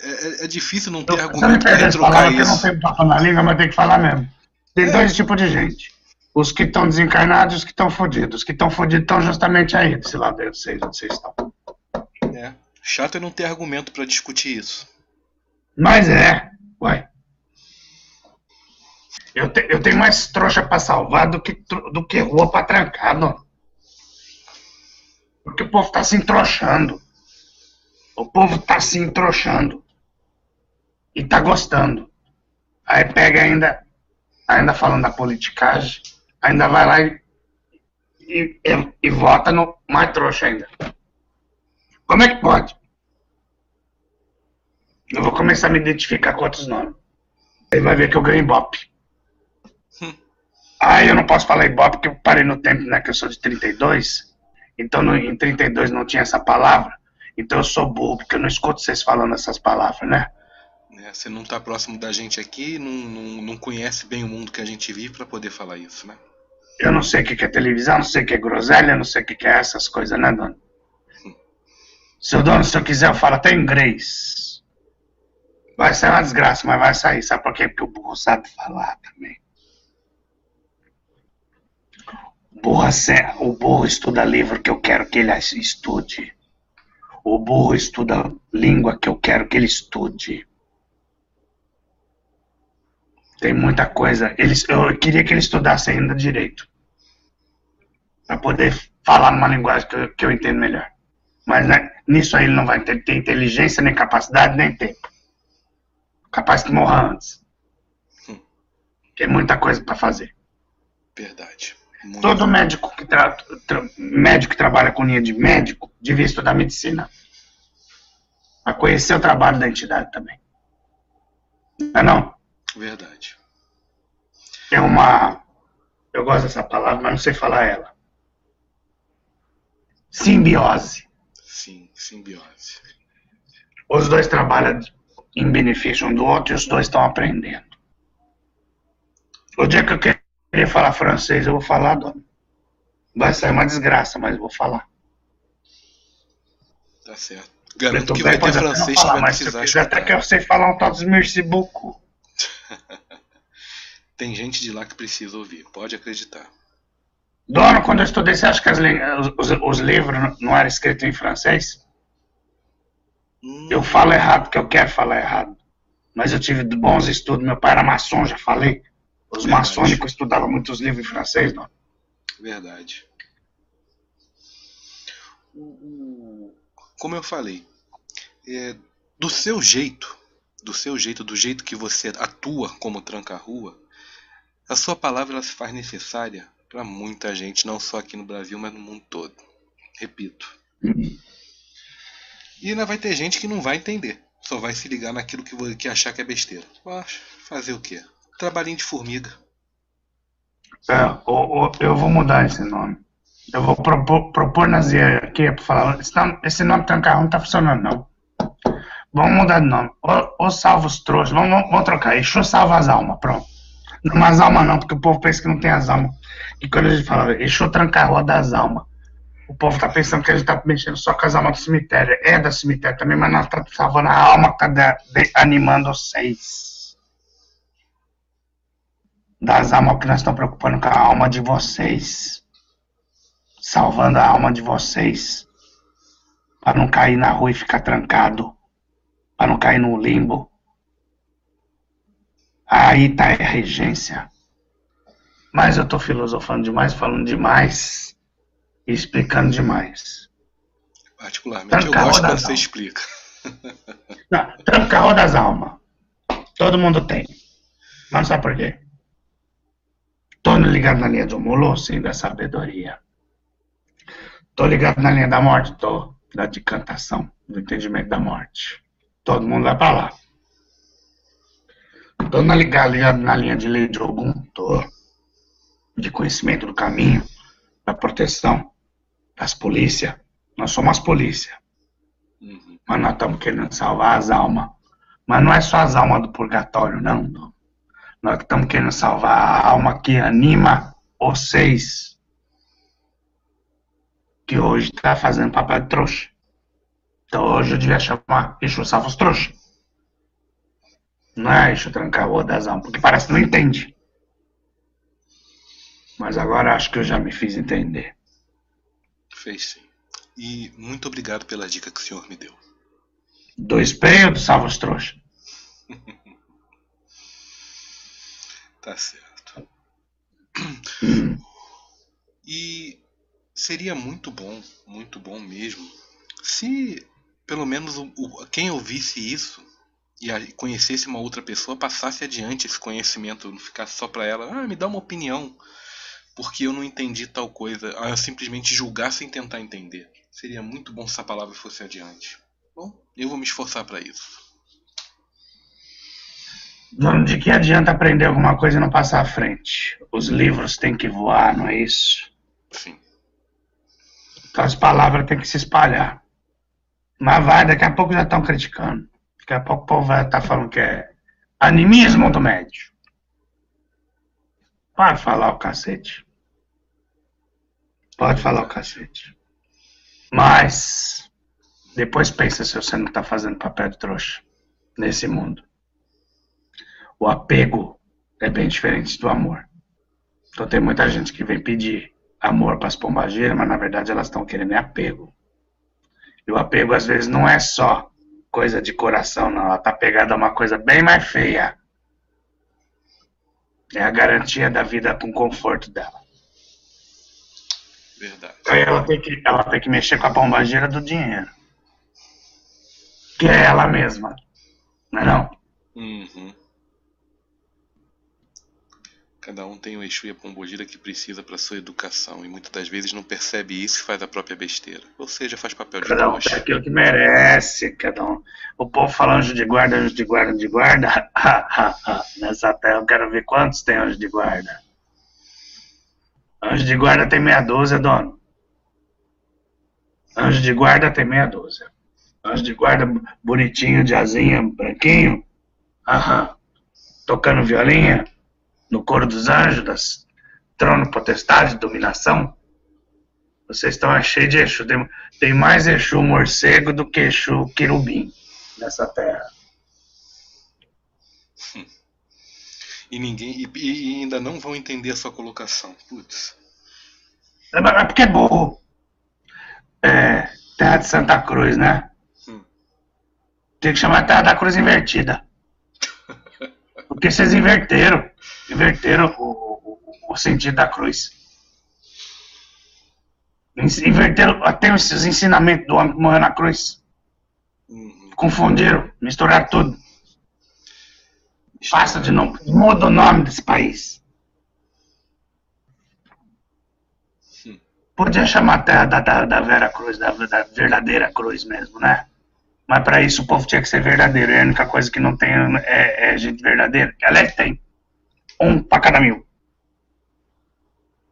é- é difícil não ter me argumento para trocar palavras que eu não isso. tenho papo na língua, mas tem que falar mesmo. Tem dois tipos de gente. Os que estão desencarnados e os que estão fodidos. Os que estão fodidos estão justamente aí, desse lado aí, vocês, onde vocês estão. É. Chato é não ter argumento para discutir isso. Mas é, ué. Eu, te- eu tenho mais trouxa pra salvar do que, do que rua pra trancar, não. Porque o povo tá se entroxando. O povo tá se entroxando. E tá gostando. Aí pega ainda, ainda falando da politicagem, ainda vai lá e, e, e- e vota no mais trouxa ainda. Como é que pode? Eu vou começar a me identificar com outros nomes. Aí vai ver que eu ganho Ibope. [laughs] Ah, eu não posso falar Ibope porque eu parei no tempo, né? Que eu sou de 32. Então no, em 32 não tinha essa palavra. Então eu sou burro, porque eu não escuto vocês falando essas palavras, né? né? Você não tá próximo da gente aqui, não, não, não conhece bem o mundo que a gente vive para poder falar isso, né? Eu não sei o que é televisão, não sei o que é groselha, não sei o que é essas coisas, né, dono? Seu dono, se eu quiser, eu falo até inglês. Vai sair uma desgraça, mas vai sair. Sabe por quê? Porque o burro sabe falar também. O burro, o burro estuda livro que eu quero que ele estude. O burro estuda língua que eu quero que ele estude. Tem muita coisa. Eles, eu queria que ele estudasse ainda direito. Para poder falar numa linguagem que eu, que eu entendo melhor. Mas né, nisso aí ele não vai ter, ter inteligência, nem capacidade, nem tempo. Capaz que morra antes. Tem muita coisa para fazer. Verdade. Muito. Todo médico que, tra- tra- médico que trabalha com linha de médico devia estudar medicina. Para conhecer o trabalho da entidade também. Não é não? Verdade. Tem uma. Eu gosto dessa palavra, mas não sei falar ela. Simbiose. Sim, simbiose. Os dois trabalham em benefício um do outro e os dois estão aprendendo. O dia que eu queria falar francês, eu vou falar, dona. Vai sair uma desgraça, mas vou falar. Tá certo. Garanto que vai ter francês falar, que vai precisar. Mas se eu até que eu sei falar um tal dos merci beaucoup. [laughs] Tem gente de lá que precisa ouvir, pode acreditar. Dono, quando eu estudei, você acha que as, os, os, livros não eram escritos em francês? Hum. Eu falo errado porque eu quero falar errado. Mas eu tive bons estudos. Meu pai era maçom, já falei. Os Verdade. maçônicos estudavam muitos livros em francês, não? Verdade. Como eu falei, é, do seu jeito, do seu jeito, do jeito que você atua como tranca-rua, a sua palavra ela se faz necessária para muita gente, não só aqui no Brasil, mas no mundo todo. Repito. E ainda vai ter gente que não vai entender. Só vai se ligar naquilo que, que achar que é besteira. Mas fazer o quê? Trabalhinho de formiga. É, eu vou mudar esse nome. Eu vou propor, propor nas aqui para falar. Esse nome, esse nome não tá funcionando, não. Vamos mudar de nome. Ou, salva os trouxas. Vamos, vamos trocar. Exu salva as almas. Pronto. Não as almas não, porque o povo pensa que não tem as almas. E quando a gente fala, Exu tranca das almas, o povo tá pensando que a gente tá mexendo só com as almas do cemitério. É da cemitério também, mas nós tá salvando a alma que tá de, de, animando vocês. Das almas que nós estamos preocupando com a alma de vocês. Salvando a alma de vocês. Para não cair na rua e ficar trancado. Para não cair no limbo. Aí tá a regência. Mas eu tô filosofando demais, falando demais e explicando demais. Particularmente tranca eu gosto quando você explica. Não, tranca das almas. Todo mundo tem. Mas sabe por quê? Tô ligado na linha do mulo, sim, da sabedoria. Tô ligado na linha da morte, tô. Da decantação, do entendimento da morte. Todo mundo vai pra lá. Tô na ligado, ligado na linha de lei de algum, tô de conhecimento do caminho, da proteção, das polícias. Nós somos as polícias. Uhum. Mas nós estamos querendo salvar as almas. Mas não é só as almas do purgatório, não. Nós estamos querendo salvar a alma que anima vocês. Que hoje está fazendo papel de trouxa. Então hoje eu devia chamar Exu Salva os Trouxas. Não é Exu Trancar o das almas, porque parece que não entende. Mas agora acho que eu já me fiz entender. Fez sim. E muito obrigado pela dica que o senhor me deu. Dois peitos, salva os trouxas. [laughs] tá certo. [clears throat] E seria muito bom, muito bom mesmo, se pelo menos o, o, quem ouvisse isso e conhecesse uma outra pessoa passasse adiante esse conhecimento, não ficasse só para ela, ah, me dá uma opinião porque eu não entendi tal coisa, a simplesmente julgar sem tentar entender. Seria muito bom se essa palavra fosse adiante. Bom, eu vou me esforçar para isso. De que adianta aprender alguma coisa e não passar à frente? Os livros têm que voar, não é isso? Sim. Então as palavras têm que se espalhar. Mas vai, daqui a pouco já estão criticando. Daqui a pouco o povo vai estar tá falando que é animismo do médio. Pode falar o cacete. Pode falar o cacete. Mas depois pensa se você não está fazendo papel de trouxa nesse mundo. O apego é bem diferente do amor. Então tem muita gente que vem pedir amor para as pombageiras, mas na verdade elas estão querendo é apego. E o apego às vezes não é só coisa de coração, não. Ela tá pegada a uma coisa bem mais feia. É a garantia da vida com conforto dela. Verdade. Aí ela tem que, ela tem que mexer com a pombageira do dinheiro. Que é ela mesma. Não é não? Uhum. Cada um tem o Exu e a Pombogira que precisa para sua educação e muitas das vezes não percebe isso e faz a própria besteira. Ou seja, faz papel de Cada um tem aquilo que merece, cada um. O povo fala anjo de guarda, anjo de guarda, anjo de guarda. [laughs] Nessa terra eu quero ver quantos tem anjo de guarda. Anjo de guarda tem meia dúzia, dono. Anjo de guarda tem meia dúzia. Anjo de guarda bonitinho, de asinha, branquinho. Aham. Tocando violinha no coro dos anjos, das trono, potestade, dominação, Vocês estão cheios de Exu. Tem, tem mais Exu morcego do que Exu querubim nessa terra. E ninguém. E, e ainda não vão entender a sua colocação. Putz. É, é porque é burro. É, terra de Santa Cruz, né? Hum. Tem que chamar Terra da Cruz invertida. [laughs] Porque vocês inverteram. Inverteram o, o, o sentido da cruz. Inverteram até os ensinamentos do homem que morreu na cruz. Uhum. Confundiram, misturaram tudo. Faça de novo. Muda o nome desse país. Podia chamar a terra da, da, da Vera Cruz, da, da verdadeira cruz mesmo, né? Mas para isso o povo tinha que ser verdadeiro. E a única coisa que não tem é, é gente verdadeira. Que aliás tem. Um para cada mil.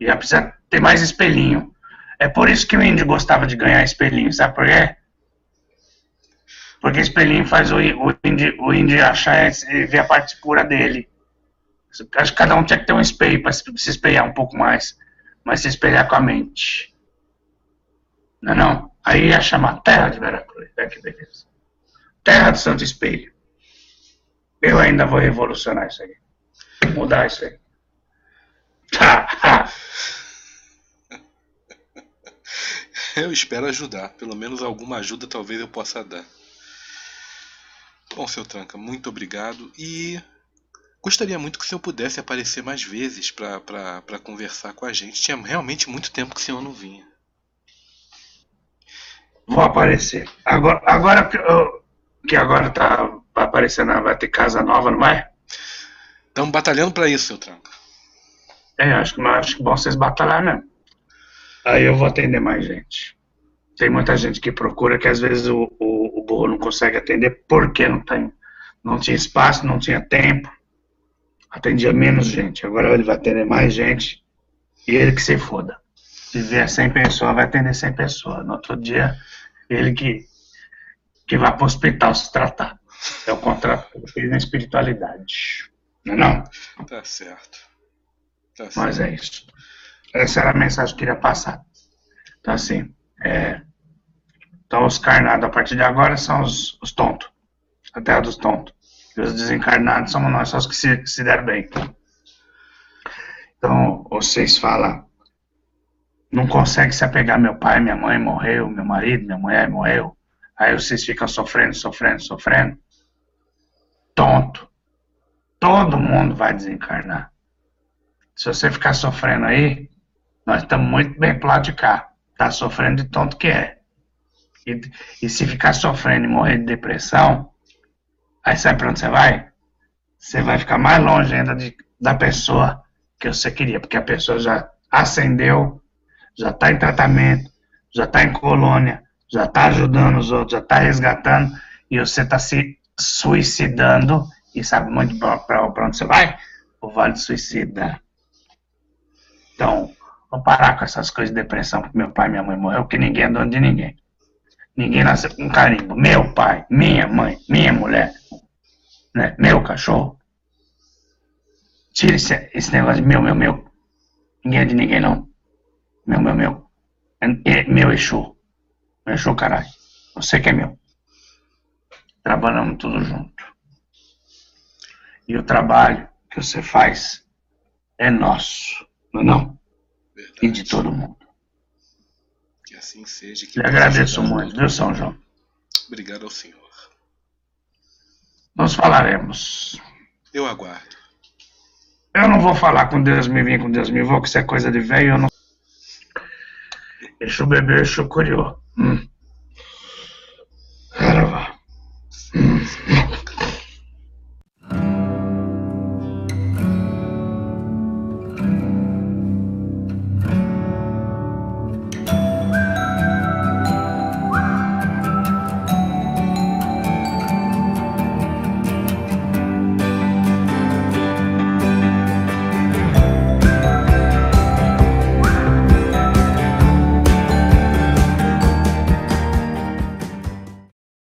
E já precisa ter mais espelhinho. É por isso que o índio gostava de ganhar espelhinho, sabe por quê? Porque espelhinho faz o, o, índio, o índio achar e ver a parte pura dele. Acho que cada um tinha que ter um espelho para se, se espelhar um pouco mais. Mas se espelhar com a mente. Não é não? Aí ia chamar Terra de Veracruz. É que beleza. Terra do Santo Espelho. Eu ainda vou revolucionar isso aí. Mudar isso aí. [laughs] Eu espero ajudar. Pelo menos alguma ajuda talvez eu possa dar. Bom, seu Tranca, muito obrigado. E gostaria muito que o senhor pudesse aparecer mais vezes para conversar com a gente. Tinha realmente muito tempo que o senhor não vinha. Vou aparecer. Agora, agora que agora tá aparecendo, vai ter casa nova, não é? Estamos batalhando para isso, seu Tranca. É, acho que, acho que bom vocês batalhar mesmo. Aí eu vou atender mais gente. Tem muita gente que procura que às vezes o, o, o burro não consegue atender porque não tem. Não tinha espaço, não tinha tempo. Atendia menos gente. Agora ele vai atender mais gente. E ele que se foda. Se vier 100 pessoas, vai atender 100 pessoas. No outro dia, ele que, que vai para o hospital se tratar. É o contrato que ele fez na espiritualidade. Não é não? Tá certo. Tá Mas certo. é isso. Essa era a mensagem que eu queria passar. Então, assim, é, então os carnados a partir de agora são os, os tontos. A terra dos tontos. E os desencarnados somos nós, só os que se, se deram bem. Então, vocês falam, não consegue se apegar meu pai, minha mãe morreu, meu marido, minha mulher morreu. Aí vocês ficam sofrendo, sofrendo, sofrendo. Tonto. Todo mundo vai desencarnar. Se você ficar sofrendo aí, nós estamos muito bem pro lado de cá. Tá sofrendo de tonto que é. E, e se ficar sofrendo e morrer de depressão, aí sabe pra onde você vai? Você vai ficar mais longe ainda de, da pessoa que você queria, porque a pessoa já ascendeu, já está em tratamento, já está em colônia, já está ajudando os outros, já está resgatando, e você está se suicidando, e sabe muito para onde você vai? O Vale Suicida. Então, vou parar com essas coisas de depressão, porque meu pai e minha mãe morreu, porque ninguém é dono de ninguém. Ninguém nasceu com carimbo. Meu pai, minha mãe, minha mulher, né? meu cachorro. Tira esse, esse negócio de meu, meu, meu. Ninguém é de ninguém, não. Meu, meu, meu. É, é meu Exu. Meu Exu, caralho. Você que é meu. Trabalhamos tudo junto. E o trabalho que você faz é nosso. Não é não? Verdade. E de todo mundo. Que assim seja. Que Lhe agradeço muito, viu, São João? Obrigado ao senhor. Nós falaremos. Eu aguardo. Eu não vou falar com Deus me vem, com Deus me vou, que isso é coisa de velho. Eu não. Exu bebeu, Exu curiou. Hum.